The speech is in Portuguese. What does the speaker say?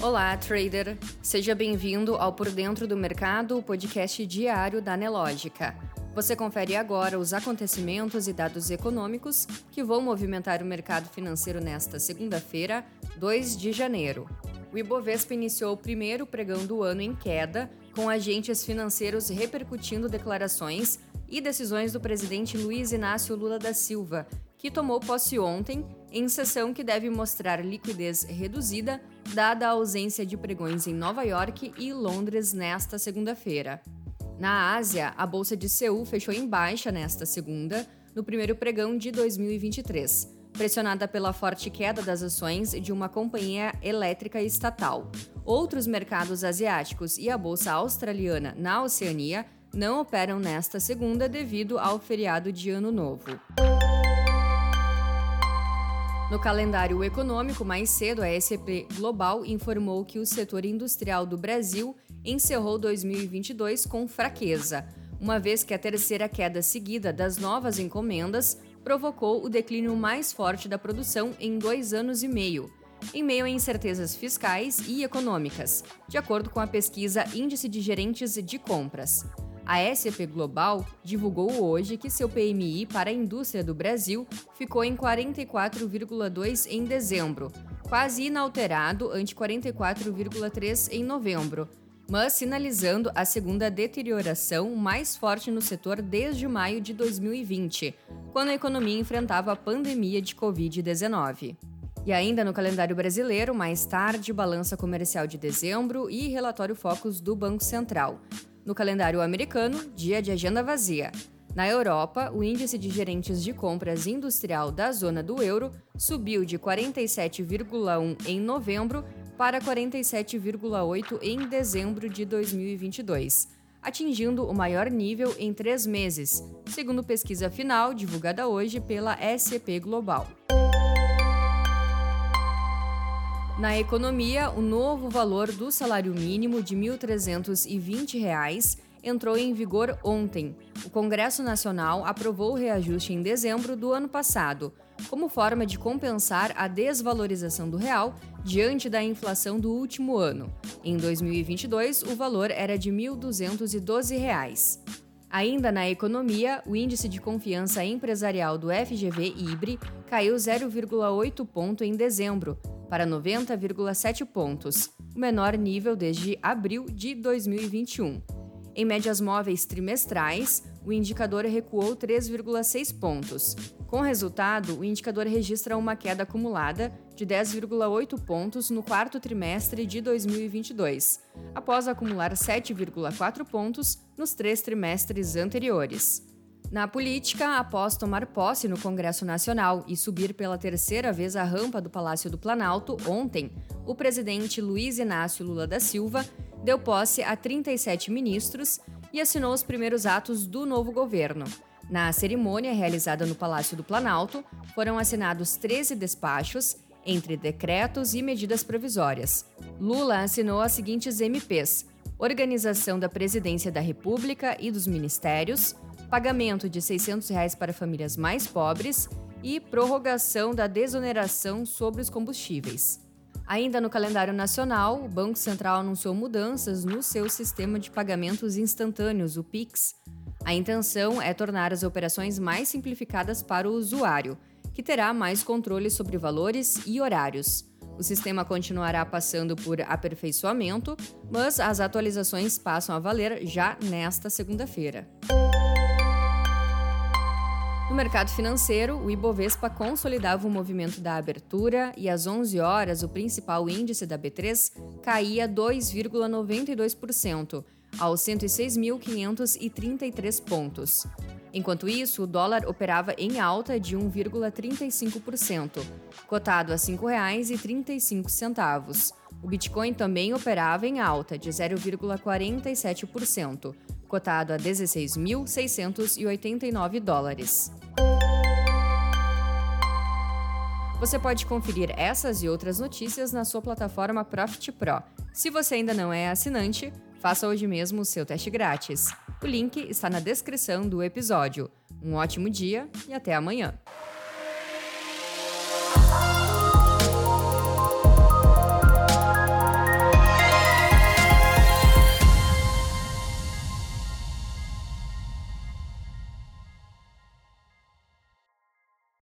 Olá, trader! Seja bem-vindo ao Por Dentro do Mercado, o podcast diário da Nelógica. Você confere agora os acontecimentos e dados econômicos que vão movimentar o mercado financeiro nesta segunda-feira, 2 de janeiro. O Ibovespa iniciou o primeiro pregão do ano em queda, com agentes financeiros repercutindo declarações e decisões do presidente Luiz Inácio Lula da Silva, que tomou posse ontem, em sessão que deve mostrar liquidez reduzida, dada a ausência de pregões em Nova York e Londres nesta segunda-feira. Na Ásia, a bolsa de Seul fechou em baixa nesta segunda, no primeiro pregão de 2023, pressionada pela forte queda das ações de uma companhia elétrica estatal. Outros mercados asiáticos e a bolsa australiana na Oceania não operam nesta segunda devido ao feriado de Ano Novo. No calendário econômico, mais cedo, a SCP Global informou que o setor industrial do Brasil encerrou 2022 com fraqueza, uma vez que a terceira queda seguida das novas encomendas provocou o declínio mais forte da produção em dois anos e meio, em meio a incertezas fiscais e econômicas, de acordo com a pesquisa Índice de Gerentes de Compras. A SAP Global divulgou hoje que seu PMI para a indústria do Brasil ficou em 44,2 em dezembro, quase inalterado ante 44,3 em novembro, mas sinalizando a segunda deterioração mais forte no setor desde maio de 2020, quando a economia enfrentava a pandemia de Covid-19. E ainda no calendário brasileiro, mais tarde, balança comercial de dezembro e relatório Focus do Banco Central. No calendário americano, dia de agenda vazia. Na Europa, o índice de gerentes de compras industrial da zona do euro subiu de 47,1 em novembro para 47,8 em dezembro de 2022, atingindo o maior nível em três meses, segundo pesquisa final divulgada hoje pela SCP Global. Na economia, o novo valor do salário mínimo de R$ 1.320 entrou em vigor ontem. O Congresso Nacional aprovou o reajuste em dezembro do ano passado, como forma de compensar a desvalorização do real diante da inflação do último ano. Em 2022, o valor era de R$ 1.212. Ainda na economia, o índice de confiança empresarial do FGV IBRE caiu 0,8 ponto em dezembro, para 90,7 pontos, o menor nível desde abril de 2021. Em médias móveis trimestrais, o indicador recuou 3,6 pontos. Com resultado, o indicador registra uma queda acumulada de 10,8 pontos no quarto trimestre de 2022, após acumular 7,4 pontos nos três trimestres anteriores. Na política, após tomar posse no Congresso Nacional e subir pela terceira vez a rampa do Palácio do Planalto, ontem, o presidente Luiz Inácio Lula da Silva deu posse a 37 ministros e assinou os primeiros atos do novo governo. Na cerimônia realizada no Palácio do Planalto, foram assinados 13 despachos, entre decretos e medidas provisórias. Lula assinou as seguintes MPs: Organização da Presidência da República e dos Ministérios, pagamento de 600 reais para famílias mais pobres e prorrogação da desoneração sobre os combustíveis. Ainda no calendário nacional, o Banco Central anunciou mudanças no seu sistema de pagamentos instantâneos, o PIX. A intenção é tornar as operações mais simplificadas para o usuário, que terá mais controle sobre valores e horários. O sistema continuará passando por aperfeiçoamento, mas as atualizações passam a valer já nesta segunda-feira. No mercado financeiro, o Ibovespa consolidava o movimento da abertura e às 11 horas o principal índice da B3 caía 2,92%, aos 106.533 pontos. Enquanto isso, o dólar operava em alta de 1,35%, cotado a R$ 5,35. O Bitcoin também operava em alta de 0,47%, cotado a 16.689 dólares. Você pode conferir essas e outras notícias na sua plataforma Profit Pro. Se você ainda não é assinante, faça hoje mesmo o seu teste grátis. O link está na descrição do episódio. Um ótimo dia e até amanhã!